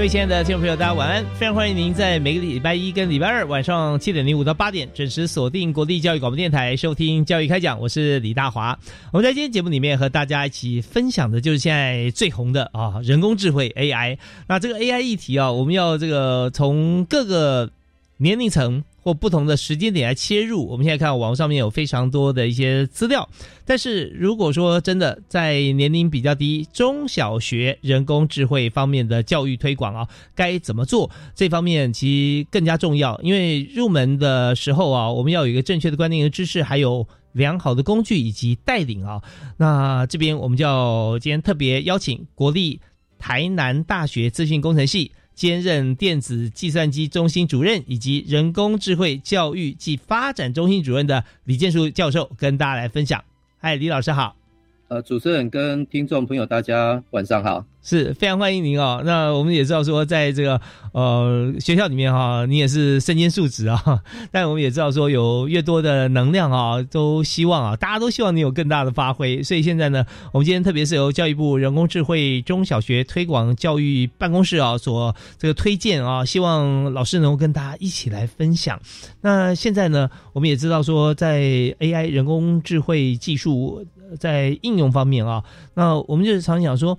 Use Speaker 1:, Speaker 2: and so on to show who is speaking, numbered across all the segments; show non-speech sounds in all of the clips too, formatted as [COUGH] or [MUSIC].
Speaker 1: 各位亲爱的听众朋友，大家晚安！非常欢迎您在每个礼拜一跟礼拜二晚上七点零五到八点准时锁定国立教育广播电台收听教育开讲，我是李大华。我们在今天节目里面和大家一起分享的就是现在最红的啊人工智慧 AI。那这个 AI 议题啊，我们要这个从各个年龄层。或不同的时间点来切入，我们现在看网上面有非常多的一些资料。但是如果说真的在年龄比较低、中小学人工智慧方面的教育推广啊，该怎么做？这方面其实更加重要，因为入门的时候啊，我们要有一个正确的观念和知识，还有良好的工具以及带领啊。那这边我们就要今天特别邀请国立台南大学资讯工程系。兼任电子计算机中心主任以及人工智慧教育暨发展中心主任的李建树教授，跟大家来分享。嗨，李老师好。
Speaker 2: 呃，主持人跟听众朋友，大家晚上好。
Speaker 1: 是非常欢迎您哦。那我们也知道说，在这个呃学校里面哈，你也是身兼数职啊。[LAUGHS] 但我们也知道说，有越多的能量啊，都希望啊，大家都希望你有更大的发挥。所以现在呢，我们今天特别是由教育部人工智慧中小学推广教育办公室啊所这个推荐啊，希望老师能够跟大家一起来分享。那现在呢，我们也知道说，在 AI 人工智慧技术在应用方面啊，那我们就是常想说。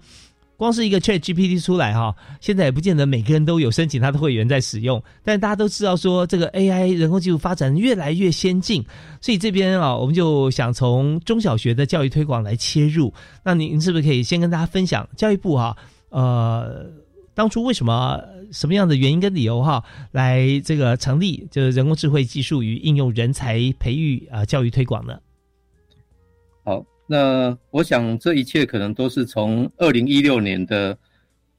Speaker 1: 光是一个 Chat GPT 出来哈，现在也不见得每个人都有申请他的会员在使用。但大家都知道说，这个 AI 人工技术发展越来越先进，所以这边啊，我们就想从中小学的教育推广来切入。那您是不是可以先跟大家分享教育部哈，呃，当初为什么什么样的原因跟理由哈，来这个成立就是人工智慧技术与应用人才培育啊教育推广呢？
Speaker 2: 好。那我想，这一切可能都是从二零一六年的，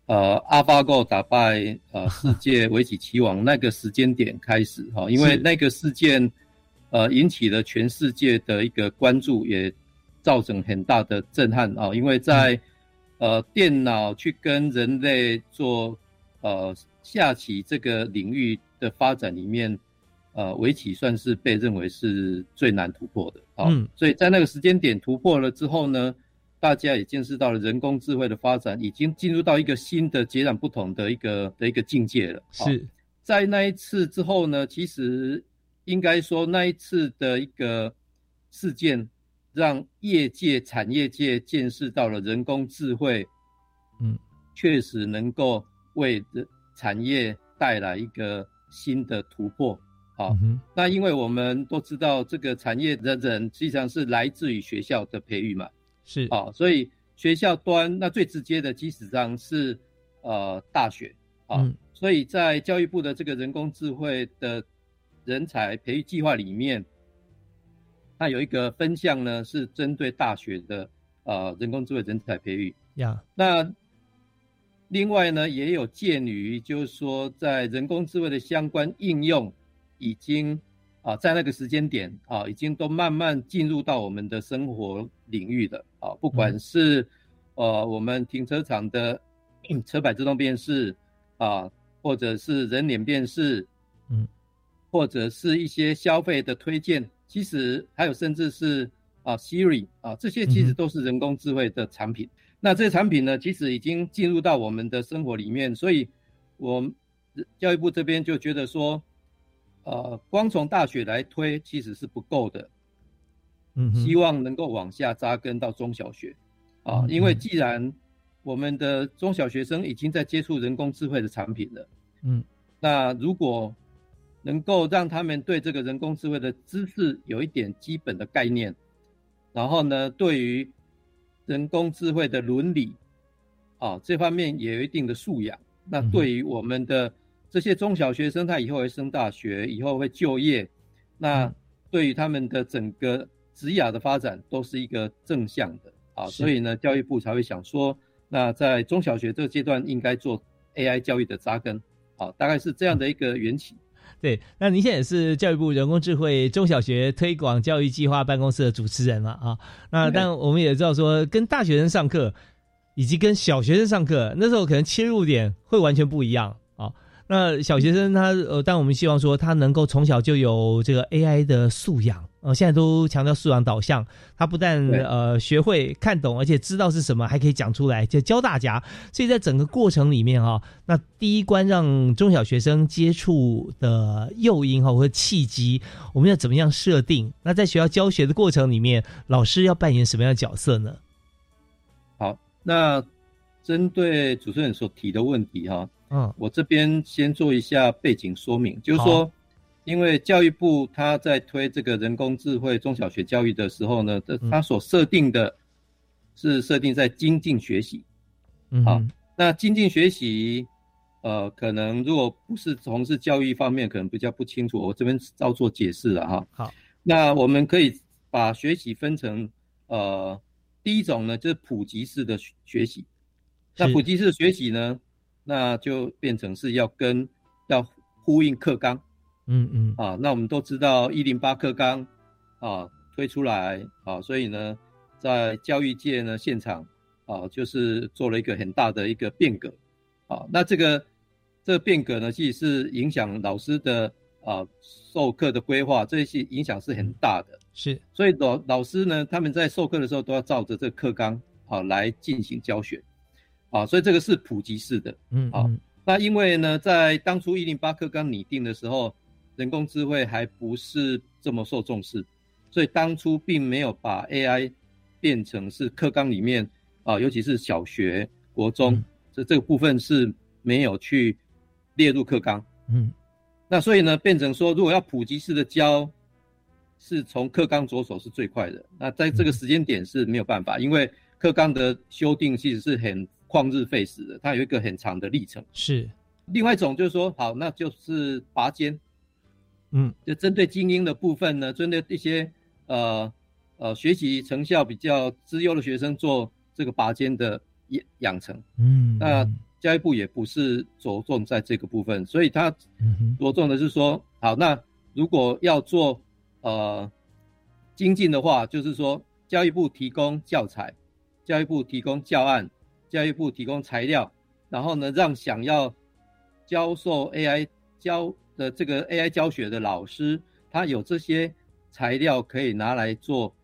Speaker 2: 呃，AlphaGo 打败呃世界 [LAUGHS] 围棋棋王那个时间点开始哈，因为那个事件，呃，引起了全世界的一个关注，也造成很大的震撼啊，因为在呃电脑去跟人类做呃下棋这个领域的发展里面。呃，围棋算是被认为是最难突破的啊，所以在那个时间点突破了之后呢，大家也见识到了人工智慧的发展已经进入到一个新的截然不同的一个的一个境界了。
Speaker 1: 是
Speaker 2: 在那一次之后呢，其实应该说那一次的一个事件，让业界、产业界见识到了人工智慧，嗯，确实能够为产业带来一个新的突破。好，那因为我们都知道，这个产业的人实际上是来自于学校的培育嘛，
Speaker 1: 是。
Speaker 2: 啊，所以学校端那最直接的，基本上是呃大学。啊，所以在教育部的这个人工智慧的人才培育计划里面，它有一个分项呢，是针对大学的呃人工智慧人才培育。
Speaker 1: 呀。
Speaker 2: 那另外呢，也有鉴于就是说，在人工智慧的相关应用。已经啊，在那个时间点啊，已经都慢慢进入到我们的生活领域的啊，不管是呃我们停车场的 [CLEARS THROAT] 车牌自动辨识啊，或者是人脸辨识，嗯，或者是一些消费的推荐，其实还有甚至是啊 Siri 啊，这些其实都是人工智慧的产品。那这些产品呢，其实已经进入到我们的生活里面，所以我教育部这边就觉得说。呃，光从大学来推其实是不够的，嗯，希望能够往下扎根到中小学，啊，
Speaker 1: 嗯
Speaker 2: 因为既然我们的中小学生已经在接触人工智慧的产品了，
Speaker 1: 嗯，
Speaker 2: 那如果能够让他们对这个人工智慧的知识有一点基本的概念，然后呢，对于人工智慧的伦理啊这方面也有一定的素养，那对于我们的这些中小学生，他以后会升大学，以后会就业，那
Speaker 1: 嗯
Speaker 2: 对于他们的整个职涯的发展都是一个正向的啊，所以呢，教育部才会想说，那在中小学这个阶段应该做 AI 教育的扎根，啊，大概是这样的一个缘起。
Speaker 1: 对，那您现在也是教育部人工智慧中小学推广教育计划办公室的主持人了啊。那
Speaker 2: 对
Speaker 1: 但我们也知道说，跟大学生上课以及跟小学生上课，那时候可能切入点会完全不一样啊。那小学生他呃，但我们希望说他能够从小就有这个 AI 的素养，呃，现在都强调素养导向，他不但呃学会看懂，而且知道是什么，还可以讲出来，就教大家。所以在整个过程里面哈、那第一关让中小学生接触的诱因哈或者契机，我们要怎么样设定？那在学校教学的过程里面，老师要扮演什么样的角色呢？
Speaker 2: 好，那针对主持人所提的问题哈、
Speaker 1: 嗯
Speaker 2: 我这边先做一下背景说明，就是说，因为教育部它在推这个人工智慧中小学教育的时候呢，这
Speaker 1: 嗯
Speaker 2: 它所设定的是设定在精进学习。好
Speaker 1: 嗯好
Speaker 2: 那精进学习，呃，可能如果不是从事教育方面，可能比较不清楚，我这边照做解释了哈。
Speaker 1: 好，
Speaker 2: 那我们可以把学习分成呃，第一种呢就是普及式的学学习。那普及式的学习呢，那就变成是要跟要呼应课纲
Speaker 1: 嗯嗯
Speaker 2: 啊。那我们都知道一零八课纲啊推出来啊，所以呢，在教育界呢现场啊，就是做了一个很大的一个变革啊。那这个这个变革呢，其实是影响老师的啊授课的规划，这些影响是很大的。
Speaker 1: 是
Speaker 2: 所以老老师呢，他们在授课的时候都要照着这个课纲啊来进行教学，啊，所以这个是普及式的。好
Speaker 1: 嗯啊
Speaker 2: 那因为呢，在当初一零八课纲拟定的时候，人工智慧还不是这么受重视，所以当初并没有把 AI 变成是课纲里面啊，尤其是小学、国中
Speaker 1: 嗯
Speaker 2: 这这个部分是没有去列入课纲。
Speaker 1: 嗯
Speaker 2: 那所以呢，变成说，如果要普及式的教，是从课纲着手是最快的。那在这个时间点是没有办法，因为课纲的修订其实是很旷日费时的，它有一个很长的历程。
Speaker 1: 是。
Speaker 2: 另外一种就是说，好，那就是拔尖，
Speaker 1: 嗯。
Speaker 2: 就针对精英的部分呢，针对一些呃呃学习成效比较资优的学生做这个拔尖的养养成。
Speaker 1: 嗯。
Speaker 2: 那教育部也不是着重在这个部分，所以它着重的是说，好，那如果要做呃精进的话，就是说教育部提供教材，教育部提供教案，教育部提供材料，然后呢，让想要教授 AI 教的这个 AI 教学的老师，他有这些材料可以拿来做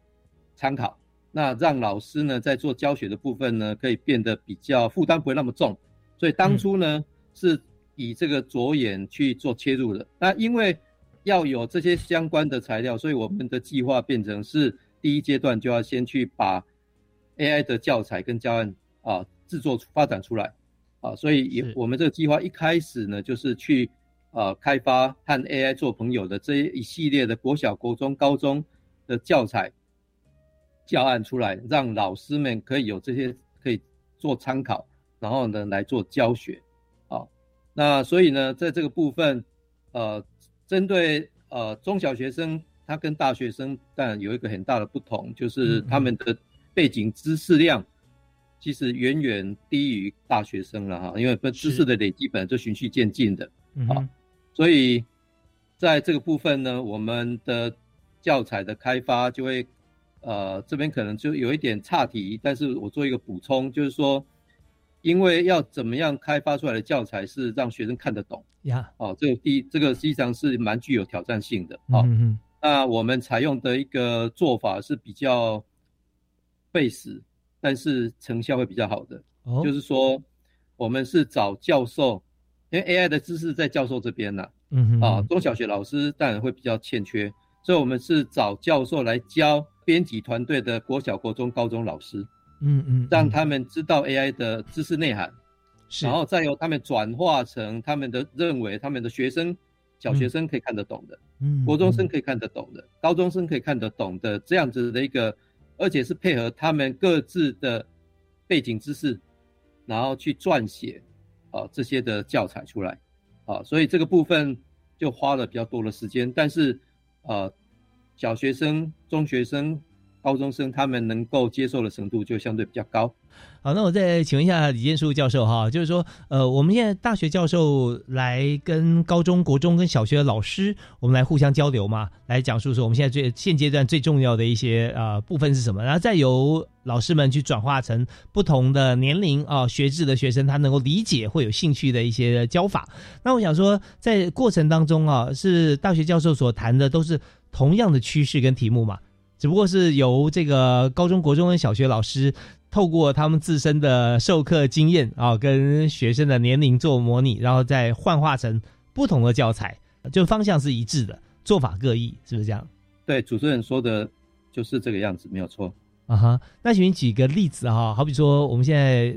Speaker 2: 参考。那让老师呢，在做教学的部分呢，可以变得比较负担不会那么重。所以当初呢，是以这个着眼去做切入的。那因为要有这些相关的材料，所以我们的计划变成是第一阶段就要先去把 AI 的教材跟教案啊制作发展出来。啊，所以也我们这个计划一开始呢，就是去呃开发和 AI 做朋友的这一系列的国小、国中、高中的教材教案出来，让老师们可以有这些可以做参考，然后呢来做教学。啊。那所以呢，在这个部分，呃，针对呃中小学生，他跟大学生当然有一个很大的不同，就是他们的背景知识量其实远远低于大学生了哈，因为知识的累积本来就循序渐进的，好
Speaker 1: 嗯
Speaker 2: 所以在这个部分呢，我们的教材的开发就会，呃，这边可能就有一点岔题，但是我做一个补充，就是说，因为要怎么样开发出来的教材是让学生看得懂，
Speaker 1: 呀。
Speaker 2: 哦，这个第这个实际上是蛮具有挑战性的，哦，
Speaker 1: 嗯
Speaker 2: 那我们采用的一个做法是比较费时，但是成效会比较好的。
Speaker 1: 哦。
Speaker 2: 就是说，我们是找教授，因为 AI 的知识在教授这边呢、
Speaker 1: 嗯哼。
Speaker 2: 啊，中小学老师当然会比较欠缺，所以我们是找教授来教编辑团队的国小、国中、高中老师
Speaker 1: 嗯嗯，
Speaker 2: 让他们知道 AI 的知识内涵，
Speaker 1: 是，
Speaker 2: 然后再由他们转化成他们的认为他们的学生小学生可以看得懂的，
Speaker 1: 嗯，
Speaker 2: 国中生可以看得懂的，高中生可以看得懂的这样子的一个，而且是配合他们各自的背景知识，然后去撰写啊这些的教材出来，啊，所以这个部分就花了比较多的时间，但是呃，小学生、中学生。高中生他们能够接受的程度就相对比较高。
Speaker 1: 好，那我再请问一下李建树教授哈，就是说，呃，我们现在大学教授来跟高中国中跟小学的老师，我们来互相交流嘛，来讲述说我们现在最现阶段最重要的一些呃部分是什么，然后再由老师们去转化成不同的年龄啊学制的学生，他能够理解会有兴趣的一些教法。那我想说，在过程当中啊，是大学教授所谈的都是同样的趋势跟题目嘛？只不过是由这个高中国中跟小学老师透过他们自身的授课经验啊，跟学生的年龄做模拟，然后再幻化成不同的教材，就方向是一致的，做法各异，是不是这样？
Speaker 2: 对，主持人说的就是这个样子，没有错。
Speaker 1: 啊哈，那请你举个例子哈，好比说我们现在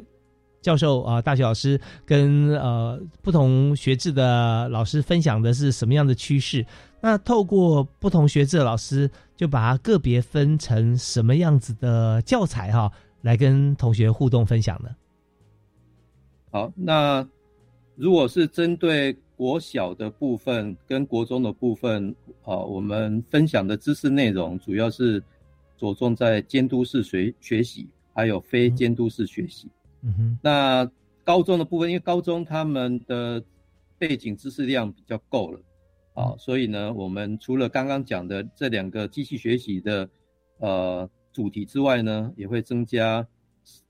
Speaker 1: 教授啊，大学老师跟呃不同学制的老师分享的是什么样的趋势？那透过不同学制的老师，就把它个别分成什么样子的教材哈，来跟同学互动分享呢？
Speaker 2: 好，那如果是针对国小的部分跟国中的部分，啊，我们分享的知识内容主要是着重在监督式学学习，还有非监督式学习。
Speaker 1: 嗯哼。
Speaker 2: 那高中的部分，因为高中他们的背景知识量比较够了。啊，所以呢，我们除了刚刚讲的这两个机器学习的呃主题之外呢，也会增加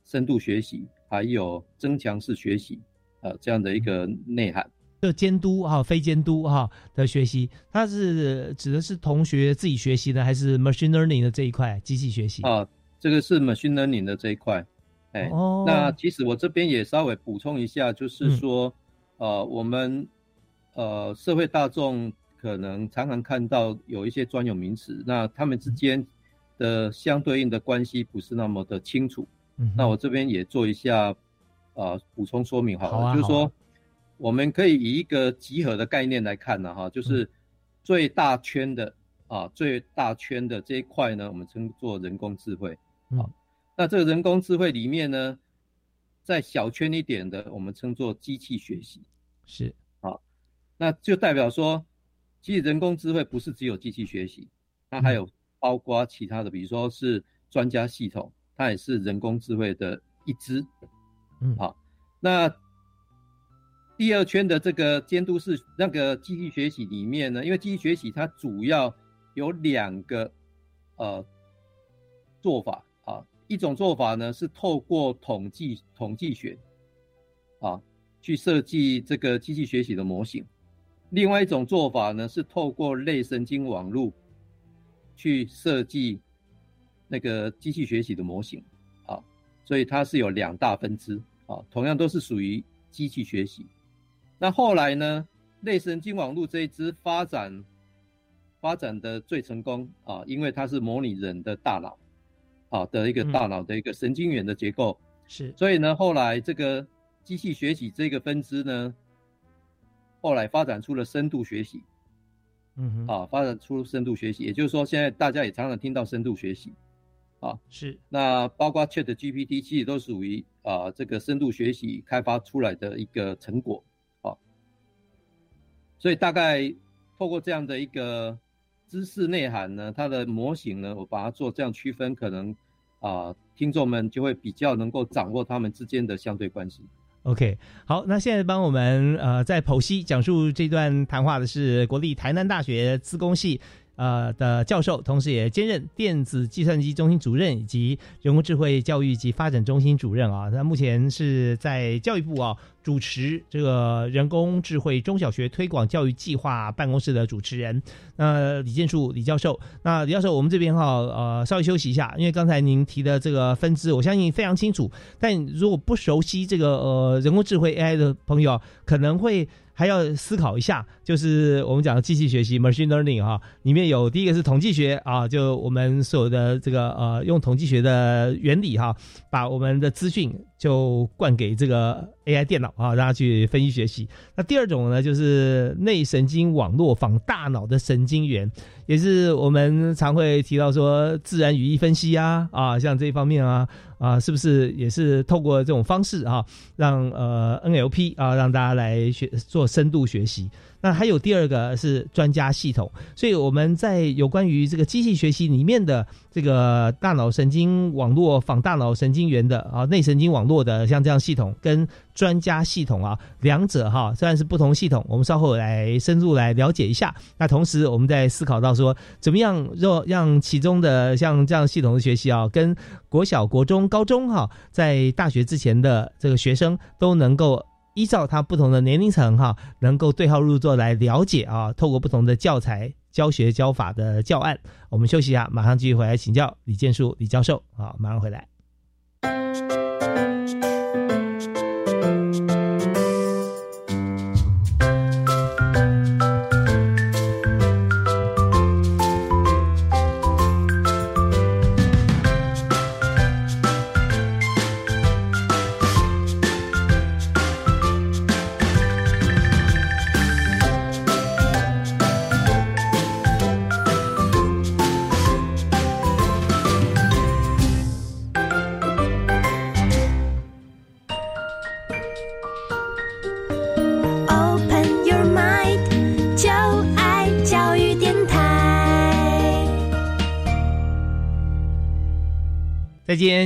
Speaker 2: 深度学习，还有增强式学习，呃，这样的一个内涵。
Speaker 1: 就监督哈，非监督哈的学习，它是指的是同学自己学习的，还是 machine learning 的这一块机器学习？
Speaker 2: 啊，这个是 machine learning 的这一块。哎，那其实我这边也稍微补充一下，就是说，呃，我们。呃，社会大众可能常常看到有一些专有名词，那他们之间的相对应的关系不是那么的清楚。嗯，那我这边也做一下呃补充说明，好了，就是说我们可以以一个集合的概念来看呢，哈，就是最大圈的啊，最大圈的这一块呢，我们称作人工智慧。好，那这个人工智慧里面呢，在小圈一点的，我们称作机器学习。
Speaker 1: 是。
Speaker 2: 那就代表说，其实人工智慧不是只有机器学习，它还有包括其他的，比如说是专家系统，它也是人工智慧的一支。
Speaker 1: 嗯，
Speaker 2: 好，那第二圈的这个监督是那个机器学习里面呢，因为机器学习它主要有两个呃做法啊，一种做法呢是透过统计统计学啊去设计这个机器学习的模型。另外一种做法呢，是透过类神经网络去设计那个机器学习的模型，啊，所以它是有两大分支，啊，同样都是属于机器学习。那后来呢，类神经网络这一支发展发展的最成功，啊，因为它是模拟人的大脑，啊的一个大脑的一个神经元的结构，
Speaker 1: 是，
Speaker 2: 所以呢，后来这个机器学习这个分支呢。后来发展出了深度学习，
Speaker 1: 嗯哼，
Speaker 2: 啊，发展出深度学习，也就是说，现在大家也常常听到深度学习，啊，
Speaker 1: 是，
Speaker 2: 那包括 Chat GPT 其实都属于啊这个深度学习开发出来的一个成果，啊，所以大概透过这样的一个知识内涵呢，它的模型呢，我把它做这样区分，可能啊听众们就会比较能够掌握他们之间的相对关系。
Speaker 1: OK，好，那现在帮我们呃在剖析讲述这段谈话的是国立台南大学资工系呃的教授，同时也兼任电子计算机中心主任以及人工智慧教育及发展中心主任啊。那目前是在教育部啊。主持这个人工智慧中小学推广教育计划办公室的主持人，那李建树李教授，那李教授，我们这边哈呃稍微休息一下，因为刚才您提的这个分支，我相信非常清楚，但如果不熟悉这个呃人工智慧 AI 的朋友，可能会。还要思考一下，就是我们讲的机器学习 （machine learning） 哈，里面有第一个是统计学啊，就我们所有的这个呃，用统计学的原理哈，把我们的资讯就灌给这个 AI 电脑啊，让它去分析学习。那第二种呢，就是内神经网络仿大脑的神经元，也是我们常会提到说自然语义分析啊啊，像这一方面啊。啊，是不是也是透过这种方式啊，让呃 NLP 啊，让大家来学做深度学习？那还有第二个是专家系统，所以我们在有关于这个机器学习里面的这个大脑神经网络仿大脑神经元的啊内神经网络的像这样系统跟专家系统啊，两者哈虽然是不同系统，我们稍后来深入来了解一下。那同时我们在思考到说，怎么样让让其中的像这样系统的学习啊，跟国小、国中、高中哈，在大学之前的这个学生都能够。依照他不同的年龄层哈，能够对号入座来了解啊，透过不同的教材教学教法的教案，我们休息一下，马上继续回来请教李建树李教授啊，马上回来。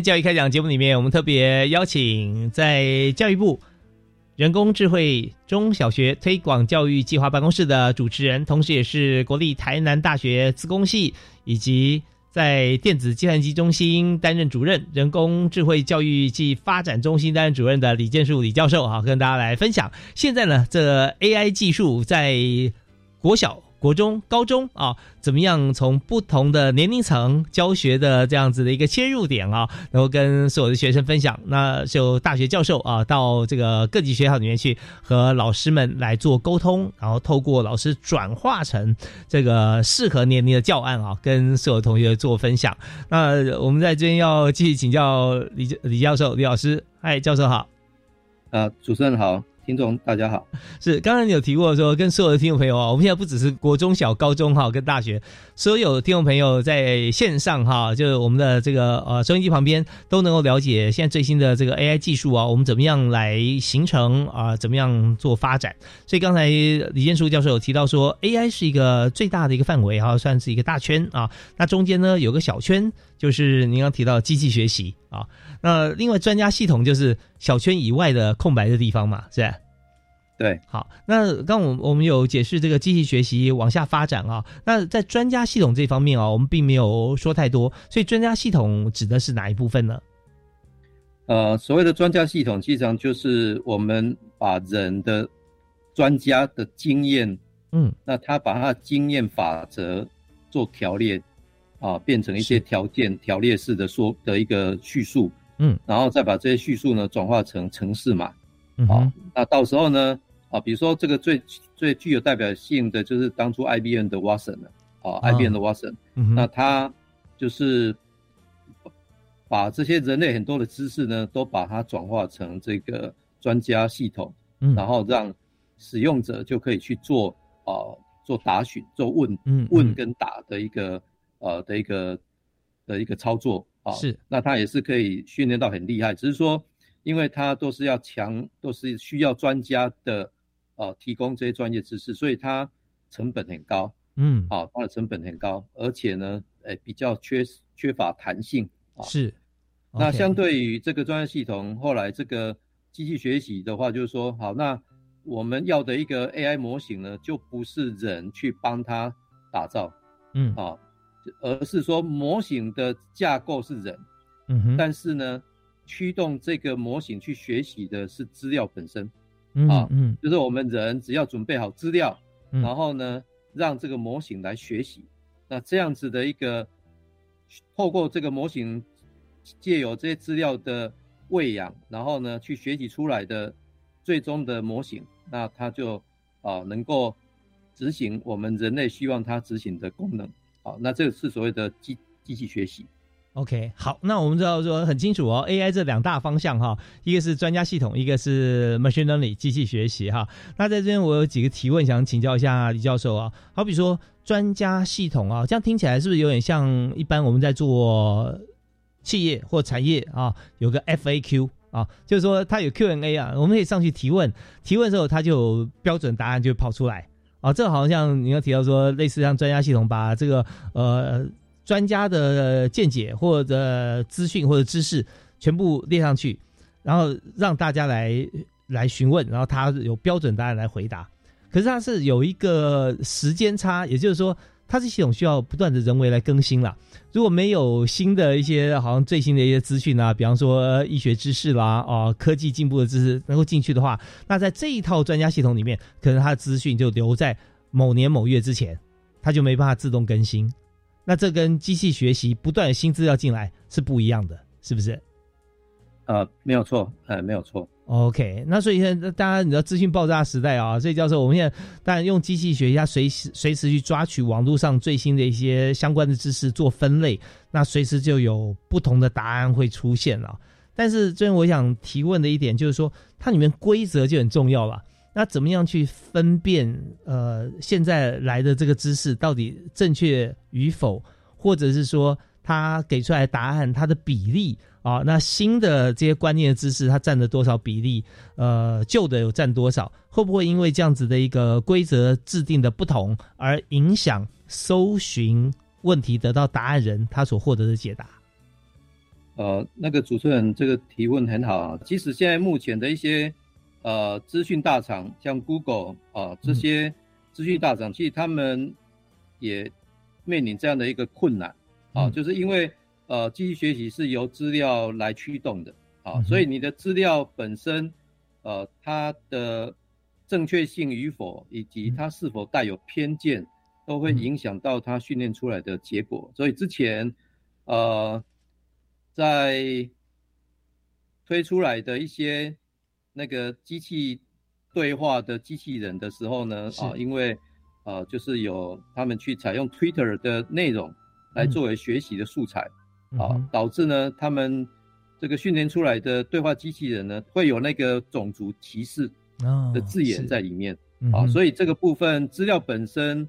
Speaker 1: 教育开讲节目里面，我们特别邀请在教育部人工智慧中小学推广教育计划办公室的主持人，同时也是国立台南大学资工系以及在电子计算机中心担任主任、人工智慧教育暨发展中心担任主任的李建树李教授，哈，跟大家来分享。现在呢，这 AI 技术在国小。国中、高中啊，怎么样从不同的年龄层教学的这样子的一个切入点啊，然后跟所有的学生分享？那就大学教授啊，到这个各级学校里面去和老师们来做沟通，然后透过老师转化成这个适合年龄的教案啊，跟所有同学做分享。那我们在这边要继续请教李李教授、李老师。嗨，教授好。
Speaker 2: 啊，主持人好。听众大家好，[LAUGHS]
Speaker 1: 是刚才你有提过说，跟所有的听众朋友啊，我们现在不只是国中小、高中哈，跟大学所有听众朋友在线上哈，就是我们的这个呃收音机旁边都能够了解现在最新的这个 AI 技术啊，我们怎么样来形成啊，怎么样做发展？所以刚才李建书教授有提到说，AI 是一个最大的一个范围哈，算是一个大圈啊，那中间呢有个小圈，就是您刚提到机器学习啊。那另外专家系统就是小圈以外的空白的地方嘛，是吧？
Speaker 2: 对，
Speaker 1: 好。那刚我我们有解释这个机器学习往下发展啊。那在专家系统这方面啊，我们并没有说太多。所以专家系统指的是哪一部分呢？
Speaker 2: 呃，所谓的专家系统，实际上就是我们把人的专家的经验，嗯，那他把他的经验法则做条列啊，变成一些条件条列式的说的一个叙述。嗯，然后再把这些叙述呢转化成城市码，好，那到时候呢，啊，比如说这个最最具有代表性的就是当初 IBM 的 Watson 了，啊，IBM 的 Watson，那他就是把这些人类很多的知识呢，都把它转化成这个专家系统，然后让使用者就可以去做啊，做答询、做问问跟答的一个呃的一个的一个操作。啊，
Speaker 1: 是，
Speaker 2: 那他也是可以训练到很厉害，只是说，因为他都是要强，都是需要专家的，呃，提供这些专业知识，所以它成本很高，嗯，啊，它的成本很高，而且呢，诶，比较缺缺乏弹性，
Speaker 1: 啊，是，
Speaker 2: 那相对于这个专业系统，后来这个机器学习的话，就是说，好，那我们要的一个 AI 模型呢，就不是人去帮他打造，嗯，啊。而是说模型的架构是人，嗯哼，但是呢，驱动这个模型去学习的是资料本身，啊，嗯，就是我们人只要准备好资料，然后呢，让这个模型来学习，那这样子的一个透过这个模型借由这些资料的喂养，然后呢，去学习出来的最终的模型，那它就啊能够执行我们人类希望它执行的功能。好，那这个是所谓的机机器学习。
Speaker 1: OK，好，那我们知道说很清楚哦，AI 这两大方向哈，一个是专家系统，一个是 machine learning 机器学习哈。那在这边我有几个提问想请教一下李教授啊，好比说专家系统啊，这样听起来是不是有点像一般我们在做企业或产业啊，有个 FAQ 啊，就是说它有 Q&A 啊，我们可以上去提问，提问的时候它就标准答案就跑出来啊，这好像你要提到说类似像专家系统把这个呃。专家的见解或者资讯或者知识全部列上去，然后让大家来来询问，然后他有标准答案来回答。可是它是有一个时间差，也就是说，它这系统需要不断的人为来更新了。如果没有新的一些好像最新的一些资讯啊，比方说医学知识啦啊，科技进步的知识能够进去的话，那在这一套专家系统里面，可能它的资讯就留在某年某月之前，它就没办法自动更新。那这跟机器学习不断新资料进来是不一样的，是不是？
Speaker 2: 呃，没有错，呃，没有错。
Speaker 1: OK，那所以现在大家你知道资讯爆炸时代啊，所以教授，我们现在当然用机器学习，它随时随时去抓取网络上最新的一些相关的知识做分类，那随时就有不同的答案会出现了。但是这边我想提问的一点就是说，它里面规则就很重要了。那怎么样去分辨呃现在来的这个知识到底正确与否，或者是说他给出来的答案它的比例啊？那新的这些观念的知识它占了多少比例？呃，旧的有占多少？会不会因为这样子的一个规则制定的不同而影响搜寻问题得到答案人他所获得的解答？
Speaker 2: 呃，那个主持人这个提问很好啊，即使现在目前的一些。呃，资讯大厂像 Google 啊，这些资讯大厂，其实他们也面临这样的一个困难啊，就是因为呃，机器学习是由资料来驱动的啊，所以你的资料本身，呃，它的正确性与否，以及它是否带有偏见，都会影响到它训练出来的结果。所以之前呃，在推出来的一些。那个机器对话的机器人的时候呢，啊，因为呃，就是有他们去采用 Twitter 的内容来作为学习的素材，啊，导致呢，他们这个训练出来的对话机器人呢，会有那个种族歧视的字眼在里面，啊，所以这个部分资料本身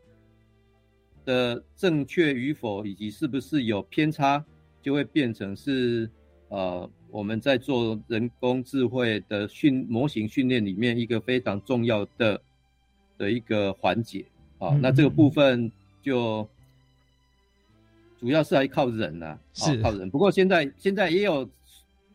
Speaker 2: 的正确与否，以及是不是有偏差，就会变成是呃。我们在做人工智慧的训模型训练里面，一个非常重要的的一个环节啊，那这个部分就主要是还靠人呐，
Speaker 1: 是
Speaker 2: 靠人。不过现在现在也有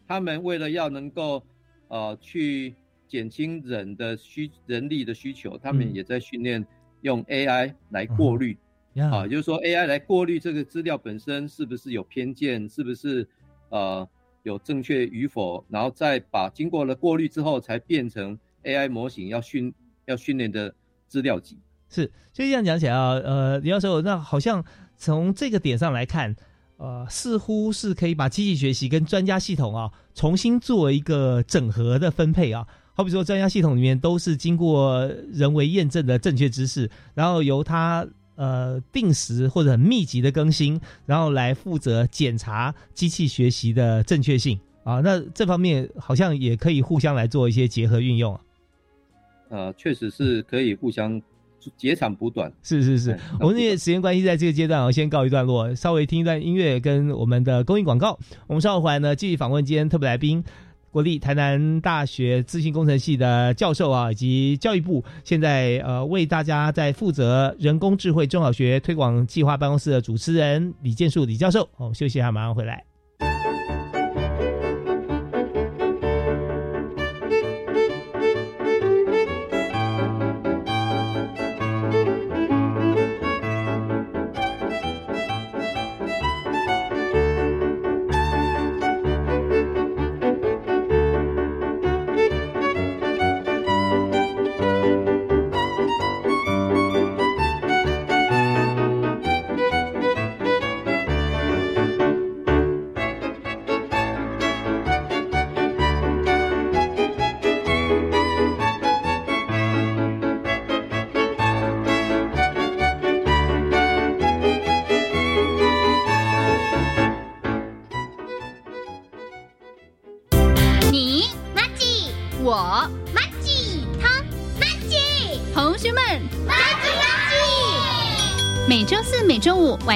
Speaker 2: 他们为了要能够呃去减轻人的需人力的需求，他们也在训练用 AI 来过滤啊，就是说 AI 来过滤这个资料本身是不是有偏见，是不是呃。有正确与否，然后再把经过了过滤之后，才变成 AI 模型要训要训练的资料集。
Speaker 1: 是，所以这样讲起来啊，呃，李教授，那好像从这个点上来看，呃，似乎是可以把机器学习跟专家系统啊重新做一个整合的分配啊。好比说，专家系统里面都是经过人为验证的正确知识，然后由它。呃，定时或者很密集的更新，然后来负责检查机器学习的正确性啊。那这方面好像也可以互相来做一些结合运用啊。
Speaker 2: 呃，确实是可以互相截长补短。
Speaker 1: 是是是，我们因为时间关系，在这个阶段啊，先告一段落，稍微听一段音乐跟我们的公益广告。我们稍后回来呢，继续访问今天特别来宾。国立台南大学资讯工程系的教授啊，以及教育部现在呃为大家在负责人工智慧中小学推广计划办公室的主持人李建树李教授，我们休息一下，马上回来。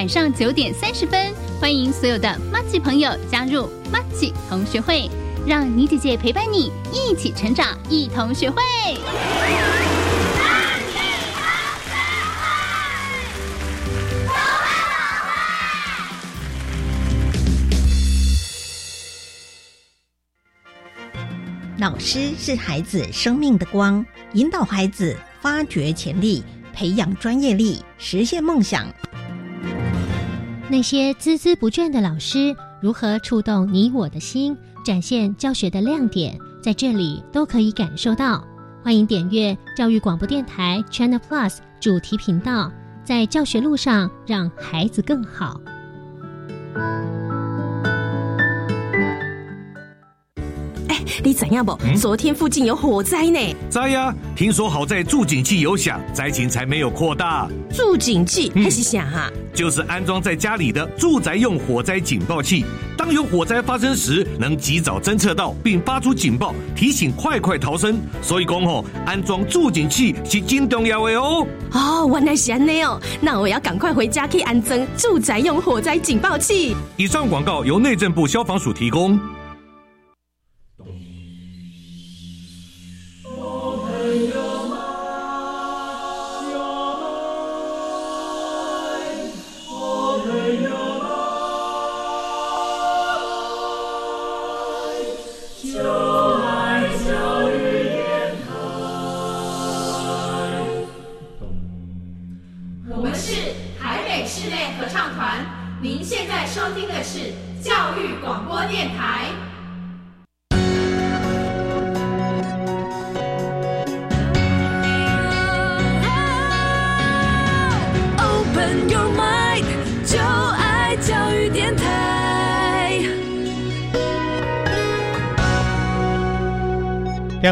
Speaker 3: 晚上九点三十分，欢迎所有的马吉朋友加入马吉同学会，让妮姐姐陪伴你一起成长，一同学会。
Speaker 4: 老师是孩子生命的光，引导孩子发掘潜力，培养专业力，实现梦想。
Speaker 5: 那些孜孜不倦的老师，如何触动你我的心，展现教学的亮点，在这里都可以感受到。欢迎点阅教育广播电台 China Plus 主题频道，在教学路上让孩子更好。
Speaker 6: 你怎样不？昨天附近有火灾呢。
Speaker 7: 灾呀！听说好在助警器有响，灾情才没有扩大。
Speaker 6: 助警器还是响哈？
Speaker 7: 就是安装在家里的住宅用火灾警报器，当有火灾发生时，能及早侦测到并发出警报，提醒快快逃生。所以讲吼，安装助警器是真重要的哦。
Speaker 6: 哦，原来是安尼哦，那我要赶快回家去安装住宅用火灾警报器。
Speaker 7: 以上广告由内政部消防署提供。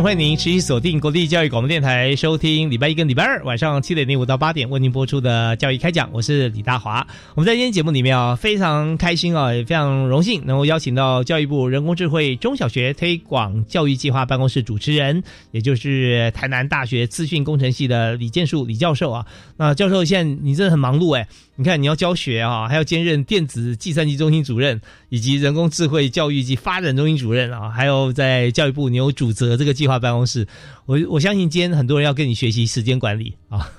Speaker 1: 欢迎您持续锁定国立教育广播电台，收听礼拜一跟礼拜二晚上七点零五到八点为您播出的教育开讲，我是李大华。我们在今天节目里面啊，非常开心啊，也非常荣幸能够邀请到教育部人工智慧中小学推广教育计划办公室主持人，也就是台南大学资讯工程系的李建树李教授啊。那教授，现在你真的很忙碌哎，你看你要教学啊，还要兼任电子计算机中心主任，以及人工智慧教育及发展中心主任啊，还有在教育部你有主责这个计划办公室。我我相信今天很多人要跟你学习时间管理啊。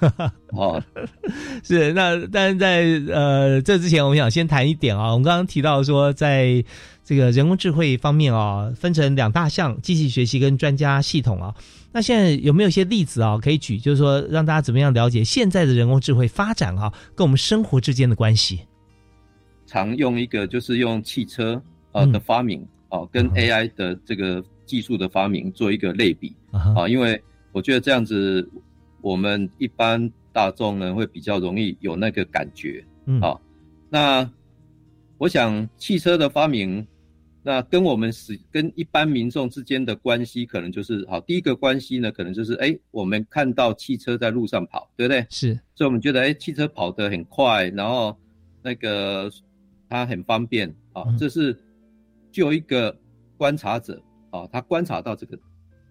Speaker 2: 哦，[LAUGHS]
Speaker 1: 是那，但是在呃这之前，我们想先谈一点啊。我们刚刚提到说，在这个人工智慧方面啊，分成两大项：机器学习跟专家系统啊。那现在有没有一些例子啊可以举？就是说，让大家怎么样了解现在的人工智慧发展啊，跟我们生活之间的关系？
Speaker 2: 常用一个就是用汽车啊的发明啊，跟 AI 的这个技术的发明做一个类比啊，因为我觉得这样子，我们一般大众呢会比较容易有那个感觉啊。那我想汽车的发明，那跟我们是跟一般民众之间的关系，可能就是好。第一个关系呢，可能就是哎，我们看到汽车在路上跑，对不对？
Speaker 1: 是，
Speaker 2: 所以我们觉得哎，汽车跑得很快，然后那个它很方便啊。这是就一个观察者啊，他观察到这个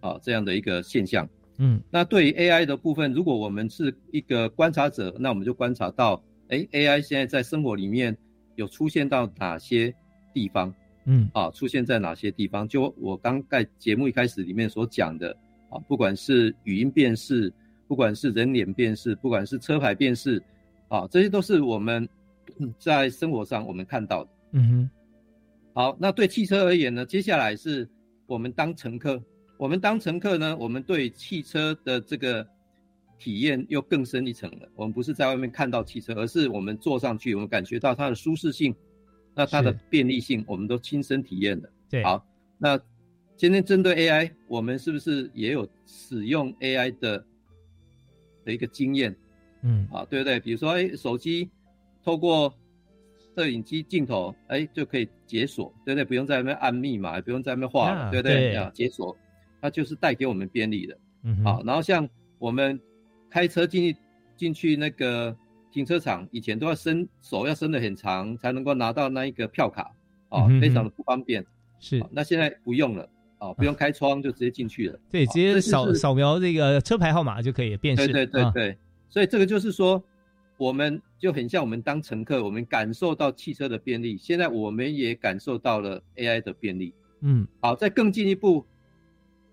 Speaker 2: 啊这样的一个现象。
Speaker 1: 嗯，
Speaker 2: 那对于 AI 的部分，如果我们是一个观察者，那我们就观察到，哎，AI 现在在生活里面有出现到哪些地方？
Speaker 1: 嗯，
Speaker 2: 啊，出现在哪些地方？就我刚在节目一开始里面所讲的啊，不管是语音辨识，不管是人脸辨识，不管是车牌辨识，啊，这些都是我们在生活上我们看到的。
Speaker 1: 嗯哼。
Speaker 2: 好，那对汽车而言呢？接下来是我们当乘客。我们当乘客呢，我们对汽车的这个体验又更深一层了。我们不是在外面看到汽车，而是我们坐上去，我们感觉到它的舒适性，那它的便利性，我们都亲身体验了。
Speaker 1: 对，
Speaker 2: 好，那今天针对 AI，我们是不是也有使用 AI 的的一个经验？
Speaker 1: 嗯，
Speaker 2: 啊，对不对？比如说，哎，手机透过摄影机镜头，哎，就可以解锁，对不对？不用在那边按密码，也不用在那边画了，对不对？啊，解锁。它就是带给我们便利的，
Speaker 1: 嗯，
Speaker 2: 好，然后像我们开车进去进去那个停车场，以前都要伸手要伸得很长才能够拿到那一个票卡，啊，非常的不方便。
Speaker 1: 是，
Speaker 2: 那现在不用了，啊，不用开窗就直接进去了。
Speaker 1: 对，直接
Speaker 2: 这
Speaker 1: 扫
Speaker 2: 就是
Speaker 1: 扫描这个车牌号码就可以辨识。
Speaker 2: 对对对
Speaker 1: 啊
Speaker 2: 对，所以这个就是说，我们就很像我们当乘客，我们感受到汽车的便利，现在我们也感受到了 AI 的便利。
Speaker 1: 嗯，
Speaker 2: 好，再更进一步，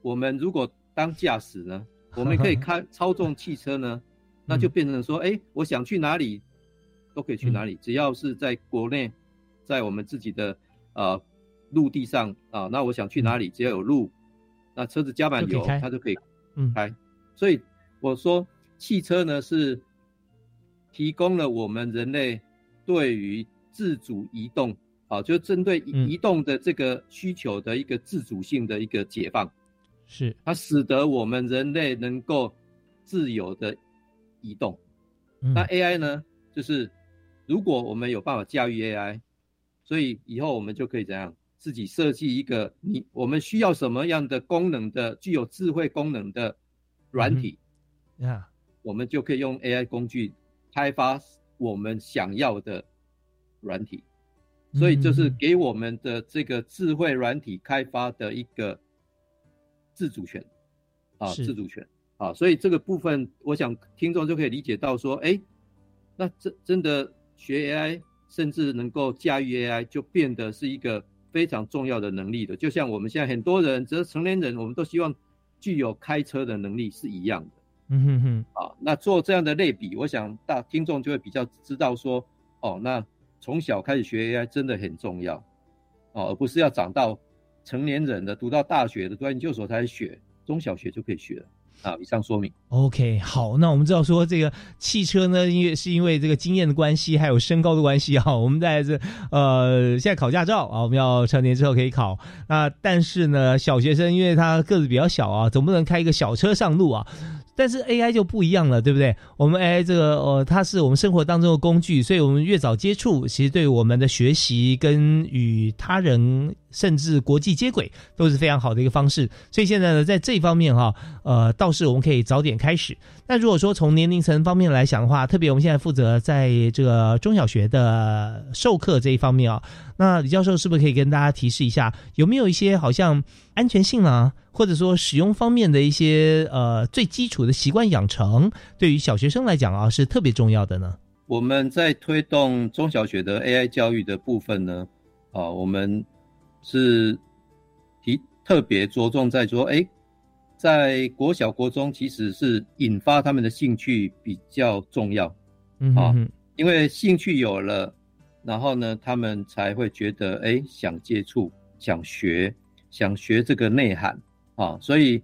Speaker 2: 我们如果当驾驶呢，我们可以开 [LAUGHS] 操纵汽车呢，那就变成说，哎，我想去哪里都可以去哪里，只要是在国内，在我们自己的呃陆地上啊，那我想去哪里，只要有路，那车子加满油，它就可以
Speaker 1: 嗯
Speaker 2: 开。所以我说，汽车呢是提供了我们人类对于自主移动啊，就针对移动的这个需求的一个自主性的一个解放。
Speaker 1: 是。
Speaker 2: 它使得我们人类能够自由的移动。
Speaker 1: 嗯。
Speaker 2: 那 AI 呢，就是如果我们有办法驾驭 AI，所以以后我们就可以怎样？自己设计一个你我们需要什么样的功能的具有智慧功能的软体，
Speaker 1: 呀，
Speaker 2: 我们就可以用 AI 工具开发我们想要的软体。所以就是
Speaker 1: 嗯
Speaker 2: 给我们的这个智慧软体开发的一个自主权啊，自主权啊，所以这个部分，我想听众就可以理解到说，哎，那真真的学 AI，甚至能够驾驭 AI，就变得是一个非常重要的能力的。就像我们现在很多人，只是成年人，我们都希望具有开车的能力是一样的。
Speaker 1: 嗯哼哼，
Speaker 2: 啊，那做这样的类比，我想大听众就会比较知道说，哦，那从小开始学 AI 真的很重要，哦，而不是要长到成年人的，读到大学的，读到研究所才学，中小学就可以学了。啊，以上说明。
Speaker 1: OK，好，那我们知道说这个汽车呢，因为是因为这个经验的关系，还有身高的关系啊，我们在这呃现在考驾照啊，我们要成年之后可以考。那但是呢，小学生因为他个子比较小啊，总不能开一个小车上路啊。但是 AI 就不一样了，对不对？我们 AI 这个呃，它是我们生活当中的工具，所以我们越早接触，其实对我们的学习跟与他人甚至国际接轨都是非常好的一个方式。所以现在呢，在这方面哈、呃，倒是我们可以早点开始。那如果说从年龄层方面来讲的话，特别我们现在负责在这个中小学的授课这一方面啊，那李教授是不是可以跟大家提示一下，有没有一些好像安全性啊，或者说使用方面的一些呃最基础的习惯养成，对于小学生来讲啊是特别重要的呢？
Speaker 2: 我们在推动中小学的 AI 教育的部分呢，啊，我们是提特别着重在说，哎，在国小、国中其实是引发他们的兴趣比较重要，啊
Speaker 1: 嗯哼哼，
Speaker 2: 因为兴趣有了，然后呢，他们才会觉得，哎，想接触、想学、想学这个内涵啊，所以，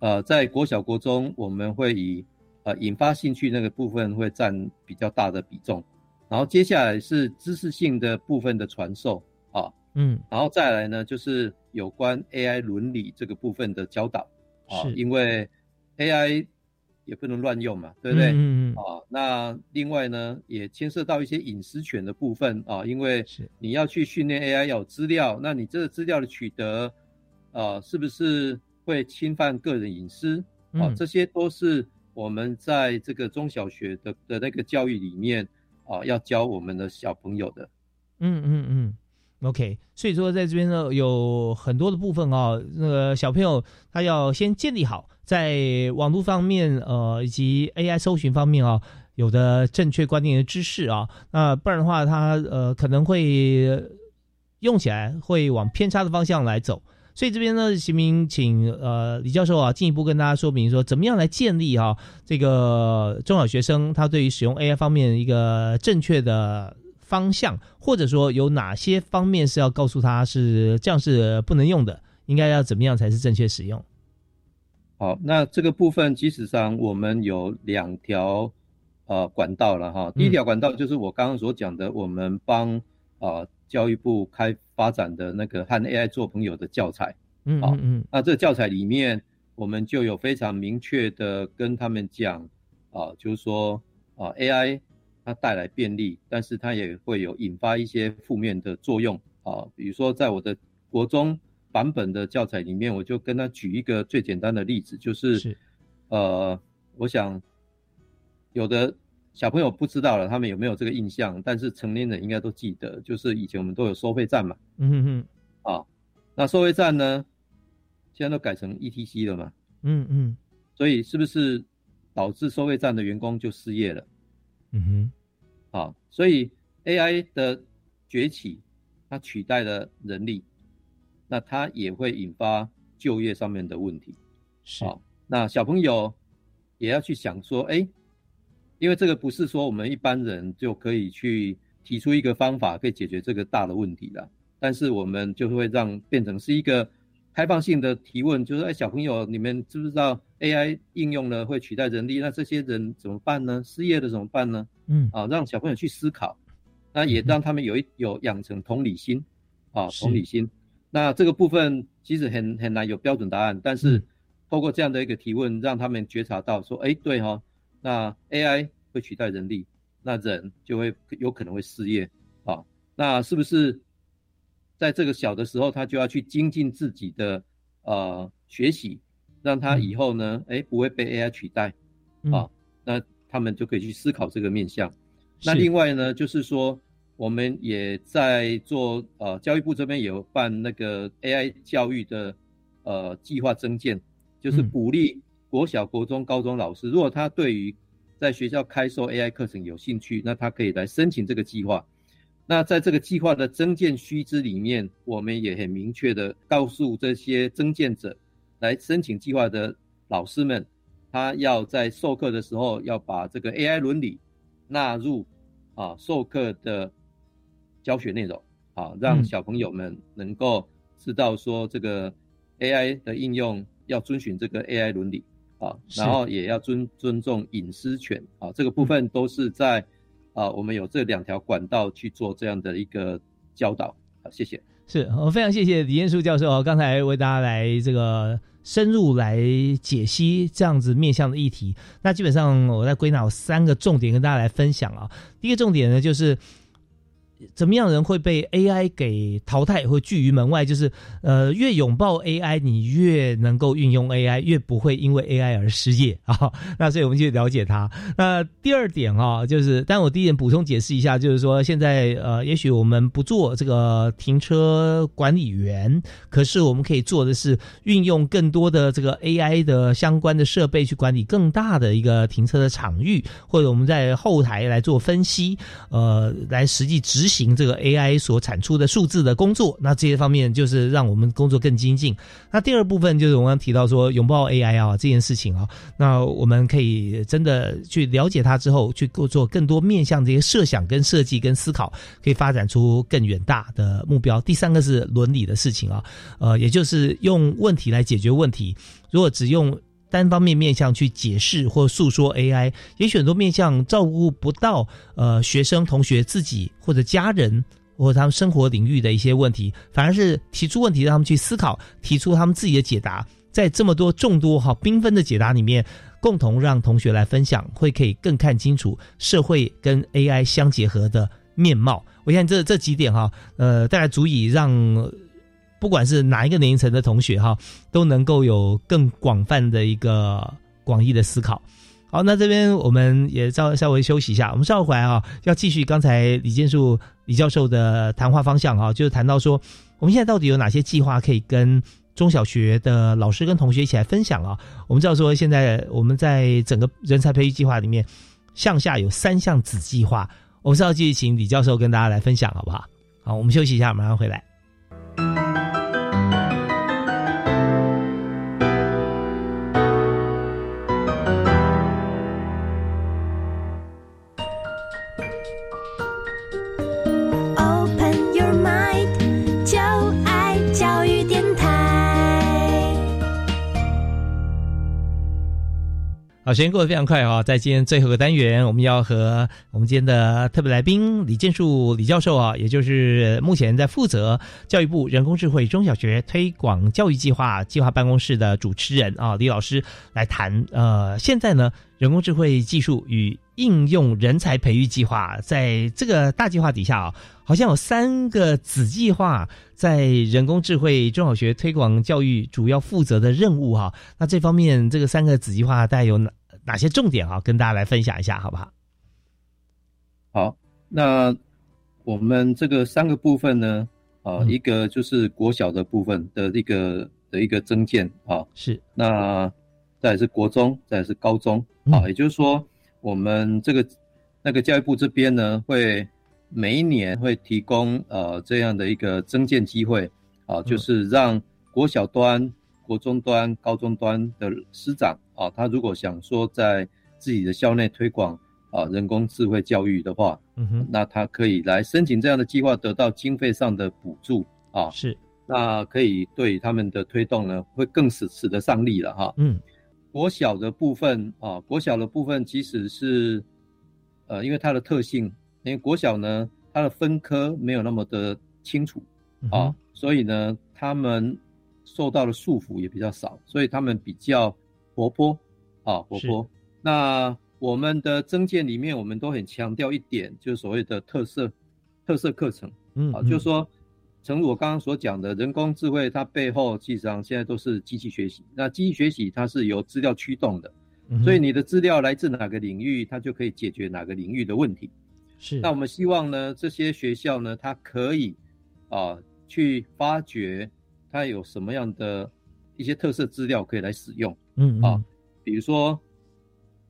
Speaker 2: 呃，在国小、国中，我们会以呃引发兴趣那个部分会占比较大的比重，然后接下来是知识性的部分的传授啊，
Speaker 1: 嗯，
Speaker 2: 然后再来呢就是有关 AI 伦理这个部分的教导啊，因为 AI 也不能乱用嘛，对不对？
Speaker 1: 嗯嗯嗯
Speaker 2: 啊，那另外呢，也牵涉到一些隐私权的部分啊，因为
Speaker 1: 是
Speaker 2: 你要去训练 AI 要有资料，那你这个资料的取得，啊，是不是会侵犯个人隐私？啊，
Speaker 1: 嗯
Speaker 2: 这些都是我们在这个中小学的的那个教育里面啊，要教我们的小朋友的。
Speaker 1: 嗯嗯嗯，OK，所以说在这边呢有很多的部分哦，那个小朋友他要先建立好在网络方面呃以及 AI 搜寻方面啊、有的正确观念的知识啊，那不然的话他呃可能会用起来会往偏差的方向来走。所以这边呢，行明请呃李教授啊进一步跟大家说明说，怎么样来建立啊这个中小学生他对于使用 AI 方面一个正确的方向，或者说有哪些方面是要告诉他是这样是不能用的，应该要怎么样才是正确使用？
Speaker 2: 好，那这个部分基本上我们有两条呃管道了哈。第一条管道就是我刚刚所讲的，我们帮啊、呃教育部开发展的那个和 AI 做朋友的教材。
Speaker 1: 嗯嗯嗯
Speaker 2: 那这个教材里面，我们就有非常明确的跟他们讲啊、就是说啊、AI 它带来便利，但是它也会有引发一些负面的作用啊。比如说，在我的国中版本的教材里面，我就跟他举一个最简单的例子，就是
Speaker 1: 是
Speaker 2: 呃，我想有的小朋友不知道了，他们有没有这个印象？但是成年人应该都记得，就是以前我们都有收费站嘛，
Speaker 1: 嗯哼哼
Speaker 2: 啊，那收费站呢，现在都改成 ETC 了嘛，
Speaker 1: 嗯嗯
Speaker 2: 所以是不是导致收费站的员工就失业了？
Speaker 1: 嗯哼，
Speaker 2: 啊，所以 AI 的崛起，它取代了人力，那它也会引发就业上面的问题。
Speaker 1: 是
Speaker 2: 好，那小朋友也要去想说，哎，因为这个不是说我们一般人就可以去提出一个方法可以解决这个大的问题的，但是我们就会让变成是一个开放性的提问，就是哎，小朋友，你们知不知道 AI 应用了会取代人力？那这些人怎么办呢？失业的怎么办呢？
Speaker 1: 嗯
Speaker 2: 啊，让小朋友去思考，那也让他们有一有养成同理心，啊，同理心。那这个部分其实很很难有标准答案，但是
Speaker 1: 嗯
Speaker 2: 透过这样的一个提问，让他们觉察到说，哎，对哈、哦，那 AI 会取代人力，那人就会有可能会失业啊。那是不是在这个小的时候，他就要去精进自己的呃学习，让他以后呢，哎，不会被 AI 取代
Speaker 1: 嗯
Speaker 2: 啊？那他们就可以去思考这个面向。那另外呢，就是说我们也在做呃，教育部这边有办那个 AI 教育的呃计划增建，就是
Speaker 1: 嗯
Speaker 2: 鼓励国小、国中、高中老师，如果他对于在学校开授 AI 课程有兴趣，那他可以来申请这个计划。那在这个计划的增建须知里面，我们也很明确的告诉这些增建者，来申请计划的老师们，他要在授课的时候要把这个 AI 伦理纳入啊授课的教学内容，啊，让
Speaker 1: 嗯
Speaker 2: 小朋友们能够知道说这个 AI 的应用要遵循这个 AI 伦理啊，然后也要尊尊重隐私权啊，这个部分都是在啊我们有这两条管道去做这样的一个教导啊，谢谢。
Speaker 1: 是我非常谢谢李彦树教授啊，刚才为大家来这个深入来解析这样子面向的议题。那基本上我在归纳有三个重点跟大家来分享啊。第一个重点呢，就是怎么样人会被 AI 给淘汰或拒于门外？就是呃，越拥抱 AI，你越能够运用 AI，越不会因为 AI 而失业啊。那所以我们去了解它。那第二点啊，就是，但我第一点补充解释一下，就是说现在呃，也许我们不做这个停车管理员，可是我们可以做的是运用更多的这个 AI 的相关的设备去管理更大的一个停车的场域，或者我们在后台来做分析，呃，来实际执行这个 AI 所产出的数字的工作。那这些方面就是让我们工作更精进。那第二部分就是我刚刚提到说拥抱 AI 啊这件事情啊，那我们可以真的去了解它之后，去做更多面向这些设想、跟设计、跟思考，可以发展出更远大的目标。第三个是伦理的事情啊，呃，也就是用问题来解决问题。如果只用单方面面向去解释或诉说 AI，也许很多面向照顾不到呃学生、同学自己或者家人。或者他们生活领域的一些问题，反而是提出问题让他们去思考，提出他们自己的解答，在这么多众多哈缤纷的解答里面，共同让同学来分享，会可以更看清楚社会跟 AI 相结合的面貌。我想这这几点哈，呃，大概足以让不管是哪一个年龄层的同学哈，都能够有更广泛的一个广义的思考。好，那这边我们也稍稍微休息一下，我们稍后回来啊，要继续刚才李建树李教授的谈话方向啊，就是谈到说，我们现在到底有哪些计划可以跟中小学的老师跟同学一起来分享啊？我们知道说，现在我们在整个人才培育计划里面，向下有三项子计划，我们是要继续请李教授跟大家来分享，好不好？好，我们休息一下，马上回来。好，时间过得非常快啊！在今天最后个单元，我们要和我们今天的特别来宾李建树李教授啊，也就是目前在负责教育部人工智慧中小学推广教育计划计划办公室的主持人啊，李老师来谈。呃，现在呢，人工智慧技术与应用人才培育计划在这个大计划底下啊，好像有三个子计划在人工智慧中小学推广教育主要负责的任务哈、那这方面这个三个子计划大概有哪哪些重点啊？跟大家来分享一下好不好？
Speaker 2: 好，那我们这个三个部分呢，啊、
Speaker 1: 嗯
Speaker 2: 一个就是国小的部分的一个的一个增建啊。
Speaker 1: 是，
Speaker 2: 那再来是国中，再来是高中啊。也就是说，我们这个那个教育部这边呢，会每一年会提供呃这样的一个增建机会啊，就是让国小端、国中端、高中端的师长啊，他如果想说在自己的校内推广啊人工智慧教育的话，
Speaker 1: 嗯哼，
Speaker 2: 那他可以来申请这样的计划，得到经费上的补助啊。
Speaker 1: 是，
Speaker 2: 那可以对他们的推动呢，会更使使得上力了哈。
Speaker 1: 嗯，
Speaker 2: 国小的部分啊，国小的部分其实是，呃，因为它的特性，因为国小呢，它的分科没有那么的清楚啊，所以呢，他们受到的束缚也比较少，所以他们比较活泼啊，活泼。那我们的增建里面，我们都很强调一点，就是所谓的特色特色课程，
Speaker 1: 嗯，
Speaker 2: 啊，就是说，正如我刚刚所讲的，人工智慧它背后，实际上现在都是机器学习。那机器学习它是由资料驱动的，所以你的资料来自哪个领域，它就可以解决哪个领域的问题。
Speaker 1: 是。
Speaker 2: 那我们希望呢，这些学校呢，它可以啊去发掘它有什么样的一些特色资料可以来使用。
Speaker 1: 嗯
Speaker 2: 啊，比如说。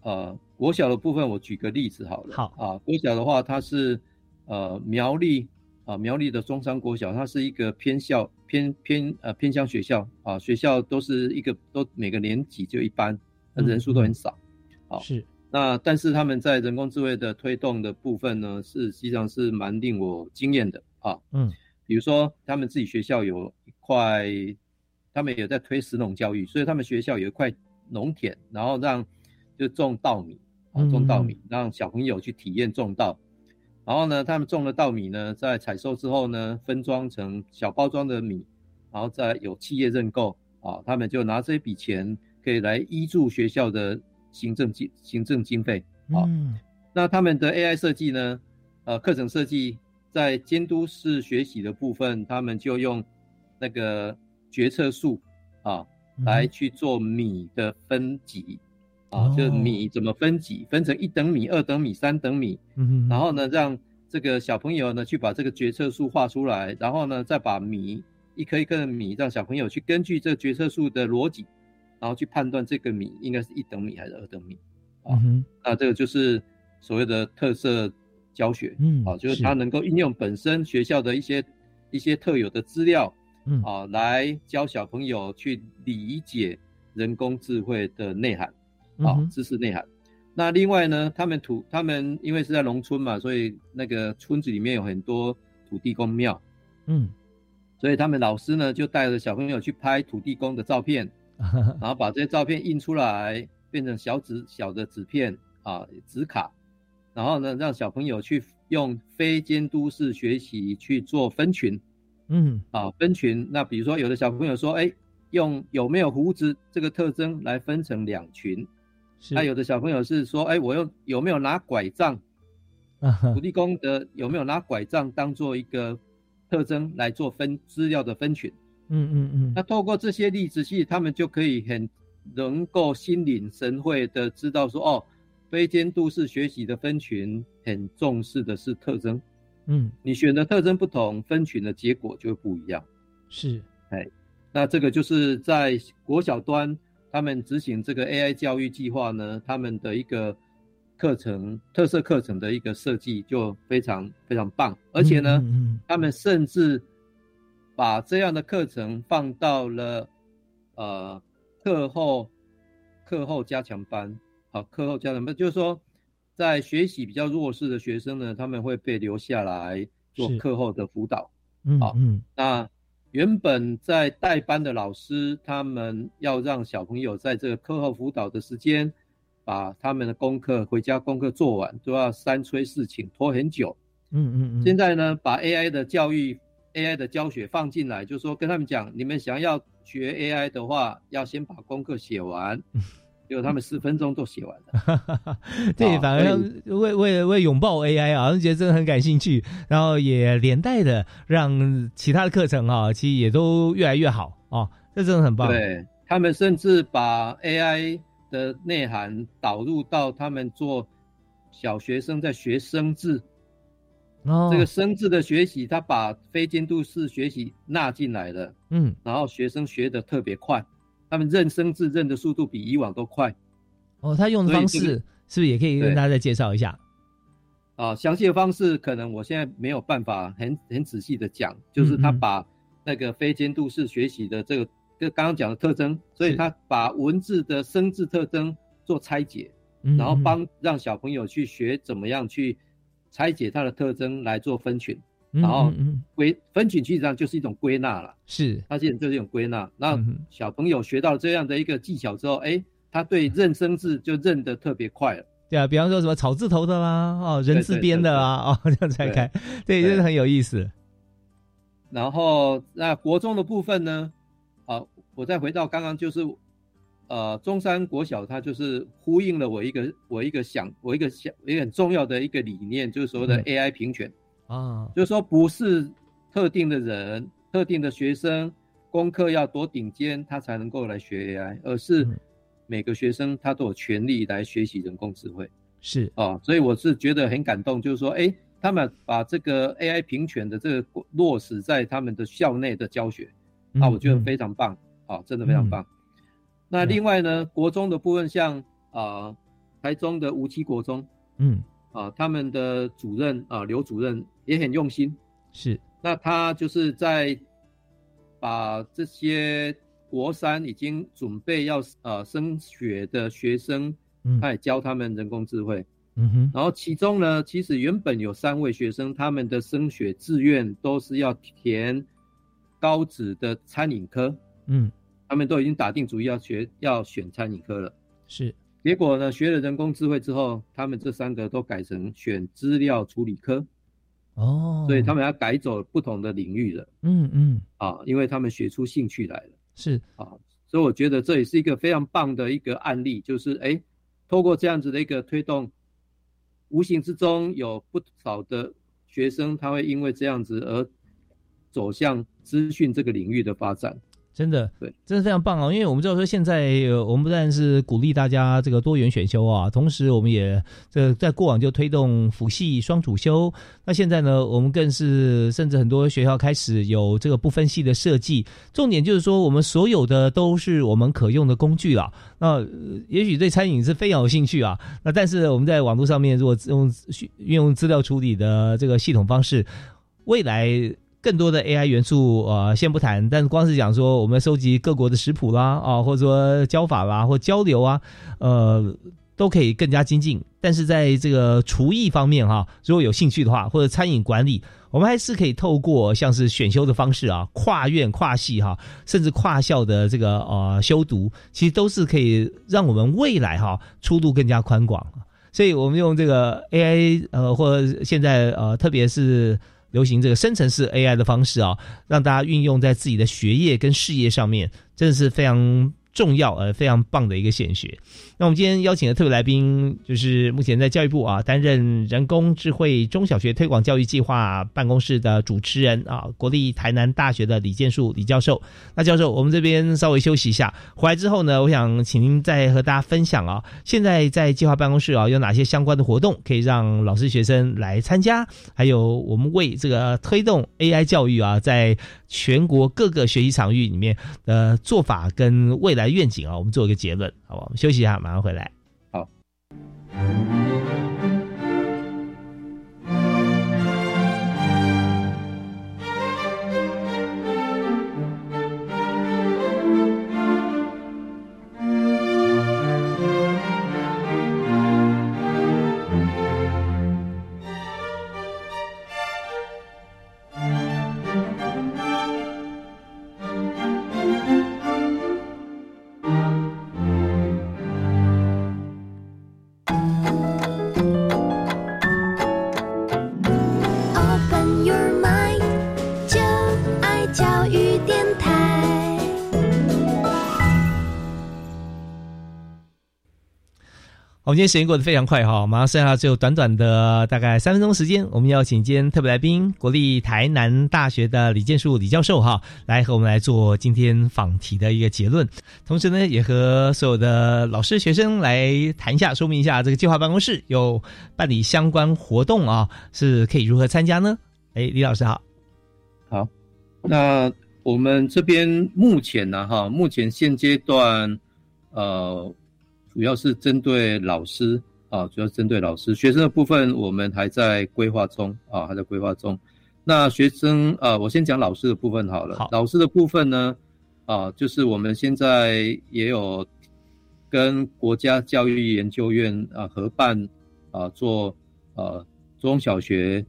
Speaker 2: 呃，国小的部分，我举个例子好了。
Speaker 1: 好
Speaker 2: 啊，国小的话，它是呃苗栗啊苗栗的中山国小，它是一个偏校偏偏呃偏乡学校啊，学校都是一个都每个年级就一班，人数都很少。好，
Speaker 1: 是。
Speaker 2: 那但是他们在人工智慧的推动的部分呢，是实际上是蛮令我惊艳的啊。
Speaker 1: 嗯，
Speaker 2: 比如说他们自己学校有一块，他们也在推实农教育，所以他们学校有一块农田，然后让就种稻米，啊，种稻米，让小朋友去体验种稻。然后呢，他们种了稻米呢，在采收之后呢，分装成小包装的米，然后再有企业认购，啊，他们就拿这笔钱可以来依助学校的行政经行政经费。啊，那他们的 AI 设计呢，呃，课程设计在监督式学习的部分，他们就用那个决策树啊，来去做米的分级。啊，就是米怎么分级，分成一等米、二等米、三等米，
Speaker 1: 嗯
Speaker 2: 然后呢，让这个小朋友呢去把这个决策树画出来，然后呢，再把米一颗一颗的米，让小朋友去根据这决策树的逻辑，然后去判断这个米应该是一等米还是二等米。啊，那这个就是所谓的特色教学，
Speaker 1: 嗯，
Speaker 2: 啊，就是它能够应用本身学校的一些一些特有的资料，
Speaker 1: 嗯，
Speaker 2: 啊，来教小朋友去理解人工智慧的内涵。啊，知识内涵。那另外呢，他们土他们因为是在农村嘛，所以那个村子里面有很多土地公庙，
Speaker 1: 嗯，
Speaker 2: 所以他们老师呢就带着小朋友去拍土地公的照片，[LAUGHS] 然后把这些照片印出来，变成小纸小的纸片啊纸卡，然后呢让小朋友去用非监督式学习去做分群，
Speaker 1: 嗯，
Speaker 2: 啊分群。那比如说有的小朋友说，哎，用有没有胡子这个特征来分成两群。那有的小朋友是说，哎，我用有没有拿拐杖？土地公的有没有拿拐杖当做一个特征来做分资料的分群？
Speaker 1: 嗯嗯嗯。
Speaker 2: 那透过这些例子，其实他们就可以很能够心领神会的知道说，哦，非监督式学习的分群很重视的是特征。
Speaker 1: 嗯，
Speaker 2: 你选的特征不同，分群的结果就会不一样。
Speaker 1: 是，
Speaker 2: 哎，那这个就是在国小端。他们执行这个 AI 教育计划呢，他们的一个课程特色课程的一个设计就非常非常棒，而且呢，他们甚至把这样的课程放到了呃课后课后加强班，好，课后加强班就是说，在学习比较弱势的学生呢，他们会被留下来做课后的辅导，
Speaker 1: 好，嗯，
Speaker 2: 那。原本在代班的老师，他们要让小朋友在这个课后辅导的时间，把他们的功课回家功课做完，都要三催四请，拖很久。
Speaker 1: 嗯嗯嗯。
Speaker 2: 现在呢，把 AI 的教育、AI 的教学放进来，就是说跟他们讲，你们想要学 AI 的话，要先把功课写完。[LAUGHS] 结果他们十分钟都写完了，[LAUGHS]
Speaker 1: 对，反而为为为拥抱 AI 啊，觉得真的很感兴趣，然后也连带的让其他的课程啊，其实也都越来越好啊，这真的很棒。
Speaker 2: 对他们甚至把 AI 的内涵导入到他们做小学生在学生字
Speaker 1: 哦，
Speaker 2: 这个生字的学习，他把非监督式学习纳进来了，
Speaker 1: 嗯，
Speaker 2: 然后学生学的特别快，他们认生字认的速度比以往都快。
Speaker 1: 哦，他用的方式是不是也可以跟大家再介绍一下？
Speaker 2: 啊，详细的方式可能我现在没有办法很很仔细的讲，就是他把那个非监督式学习的这个跟刚刚讲的特征，所以他把文字的生字特征做拆解，然后帮让小朋友去学怎么样去拆解它的特征来做分群，然后归分群实际上就是一种归纳了，
Speaker 1: 是。
Speaker 2: 它现在就是一种归纳。那小朋友学到这样的一个技巧之后，哎，他对认生字就认得特别快了。
Speaker 1: 对啊，比方说什么草字头的啦，哦，人字边的啦，哦，[LAUGHS] 这样拆开，对，就是很有意思。
Speaker 2: 然后那国中的部分呢，啊，我再回到刚刚就是，呃，中山国小它就是呼应了我一个我一个想我一个想一个很重要的一个理念，就是所谓的 AI 平权
Speaker 1: 啊，
Speaker 2: 就是说不是特定的人、特定的学生功课要多顶尖，他才能够来学 AI，而是。每个学生他都有权利来学习人工智慧，
Speaker 1: 是。
Speaker 2: 哦，所以我是觉得很感动，就是说，哎，他们把这个 AI 平权的这个落实在他们的校内的教学，那，我觉得非常棒，啊，真的非常棒。那另外呢，国中的部分，像啊，台中的无期国中，
Speaker 1: 嗯，
Speaker 2: 啊，他们的主任啊，刘主任也很用心，
Speaker 1: 是，
Speaker 2: 那他就是在把这些。国三已经准备要呃升学的学生，他也教他们人工智慧。
Speaker 1: 嗯哼，
Speaker 2: 然后其中呢，其实原本有三位学生，他们的升学志愿都是要填高职的餐饮科。
Speaker 1: 嗯，
Speaker 2: 他们都已经打定主意要学要选餐饮科了。
Speaker 1: 是，
Speaker 2: 结果呢，学了人工智慧之后，他们这三个都改成选资料处理科。
Speaker 1: 哦，
Speaker 2: 所以他们要改走不同的领域了。
Speaker 1: 嗯嗯，
Speaker 2: 啊，因为他们学出兴趣来了。
Speaker 1: 是
Speaker 2: 啊，所以我觉得这也是一个非常棒的一个案例，就是哎，透过这样子的一个推动，无形之中有不少的学生他会因为这样子而走向资讯这个领域的发展。
Speaker 1: 真的，
Speaker 2: 对，
Speaker 1: 真的非常棒哦！因为我们知道说，现在我们不但是鼓励大家这个多元选修啊，同时我们也这在过往就推动辅系双主修。那现在呢，我们更是甚至很多学校开始有这个不分系的设计。重点就是说，我们所有的都是我们可用的工具了。那也许对餐饮是非常有兴趣啊。那但是我们在网络上面，如果用运用资料处理的这个系统方式，未来。更多的 AI 元素，呃，先不谈，但是光是讲说，我们收集各国的食谱啦，啊，或者说教法啦，或交流啊，呃，都可以更加精进。但是在这个厨艺方面，哈，如果有兴趣的话，或者餐饮管理，我们还是可以透过像是选修的方式啊，跨院、跨系哈，甚至跨校的这个呃修读，其实都是可以让我们未来哈出路更加宽广。所以我们用这个 AI，呃，或者现在呃，特别是。流行这个深层式 AI 的方式啊，让大家运用在自己的学业跟事业上面，真的是非常。重要而非常棒的一个显学。那我们今天邀请的特别来宾，就是目前在教育部啊担任人工智慧中小学推广教育计划办公室的主持人啊，国立台南大学的李建树李教授。那教授，我们这边稍微休息一下，回来之后呢，我想请您再和大家分享啊，现在在计划办公室啊有哪些相关的活动可以让老师学生来参加，还有我们为这个推动 AI 教育啊，在全国各个学习场域里面的做法跟未来。愿景啊，我们做一个结论，好不好？我们休息一下，马上回来。
Speaker 2: 好。
Speaker 1: 我们今天时间过得非常快哈，马上剩下只有短短的大概三分钟时间，我们邀请今天特别来宾，国立台南大学的李建树李教授哈，来和我们来做今天访题的一个结论，同时呢，也和所有的老师学生来谈一下，说明一下这个计划办公室有办理相关活动啊，是可以如何参加呢？哎，李老师好，
Speaker 2: 好，那我们这边目前呢哈，目前现阶段呃。主要是针对老师啊，主要针对老师，学生的部分我们还在规划中啊，还在规划中。那学生啊，我先讲老师的部分好了。
Speaker 1: 好，
Speaker 2: 老师的部分呢，啊，就是我们现在也有跟国家教育研究院啊合办啊做啊中小学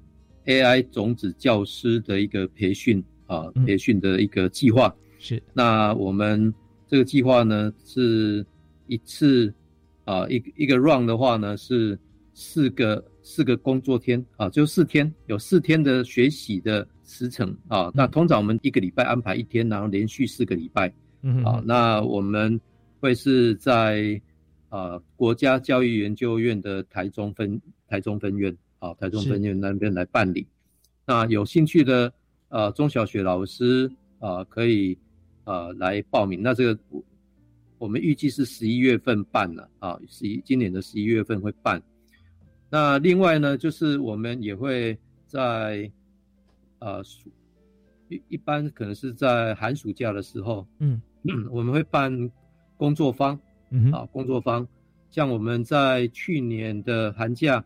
Speaker 2: AI 种子教师的一个培训啊培训的一个计划。
Speaker 1: 是，
Speaker 2: 那我们这个计划呢是。一次，啊，一一个 run 的话呢是四个四个工作天啊，就四天，有四天的学习的时程啊。那通常我们一个礼拜安排一天，然后连续四个礼拜，
Speaker 1: 嗯
Speaker 2: 啊，那我们会是在啊国家教育研究院的台中分台中分院啊，台中分院那边来办理。那有兴趣的呃中小学老师啊，可以呃来报名。那这个。我们预计是十一月份办了啊，十一今年的十一月份会办。那另外呢，就是我们也会在呃一一般可能是在寒暑假的时候，
Speaker 1: 嗯，[CLEARS THROAT]
Speaker 2: 我们会办工作坊，
Speaker 1: 嗯
Speaker 2: 啊，工作坊。像我们在去年的寒假，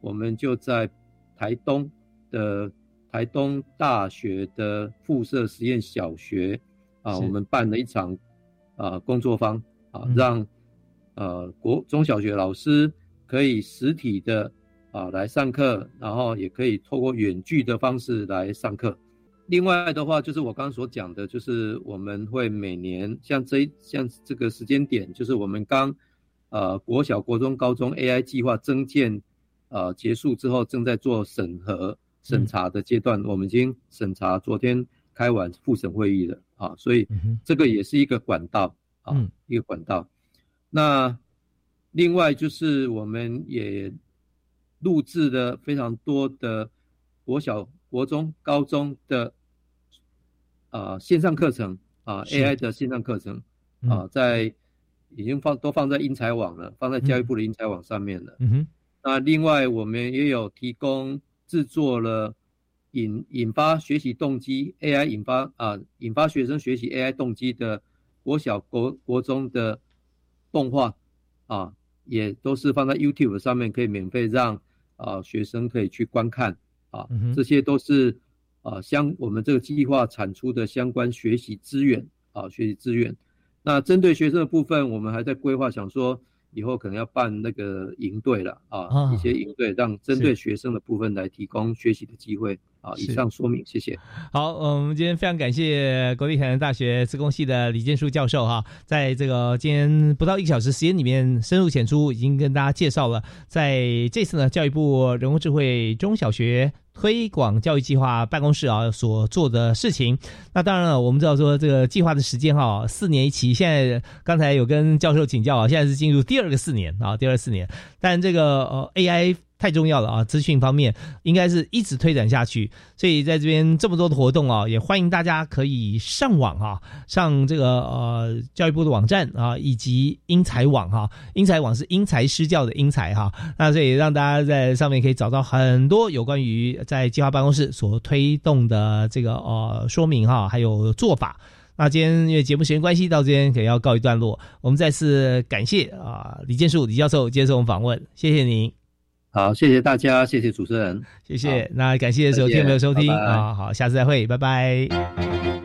Speaker 2: 我们就在台东的台东大学的附设实验小学啊，我们办了一场。啊，工作坊啊，让呃国中小学老师可以实体的啊来上课，然后也可以透过远距的方式来上课。另外的话，就是我刚刚所讲的，就是我们会每年像这像这个时间点，就是我们刚呃国小、国中、高中 AI 计划增建呃结束之后，正在做审核审查的阶段，我们已经审查，昨天开完复审会议了。啊，所以这个也是一个管道啊，一个管道。那另外就是我们也录制了非常多的国小、国中、高中的啊线上课程啊，AI 的线上课程啊，在已经放都放在英才网了，放在教育部的英才网上面了。
Speaker 1: 嗯哼。
Speaker 2: 那另外我们也有提供制作了。引引发学习动机，AI 引发啊，引发学生学习 AI 动机的国小国国中的动画啊，也都是放在 YouTube 上面，可以免费让啊学生可以去观看啊，这些都是啊相我们这个计划产出的相关学习资源啊，学习资源。那针对学生的部分，我们还在规划，想说以后可能要办那个营队了啊，一些营队让针对学生的部分来提供学习的机会。啊，以上说明，谢谢。
Speaker 1: 好，我们今天非常感谢国立台南大学自工系的李建树教授哈，在这个今天不到一个小时时间里面，深入浅出，已经跟大家介绍了，在这次呢，教育部人工智慧中小学推广教育计划办公室啊所做的事情。那当然了，我们知道说这个计划的时间哈，四年一期，现在刚才有跟教授请教啊，现在是进入第二个四年啊，第二四年，但这个呃 AI。太重要了啊！资讯方面应该是一直推展下去，所以在这边这么多的活动啊，也欢迎大家可以上网哈，上这个呃教育部的网站啊，以及英才网哈。英才网是因材施教的英才哈，那所以让大家在上面可以找到很多有关于在计划办公室所推动的这个呃说明哈，还有做法。那今天因为节目时间关系，到这边可要告一段落。我们再次感谢啊李建树李教授接受我们访问，谢谢您。
Speaker 2: 好，谢谢大家，谢谢主持人，
Speaker 1: 谢谢。那感谢所有听众朋友收听啊，好，下次再会，拜拜。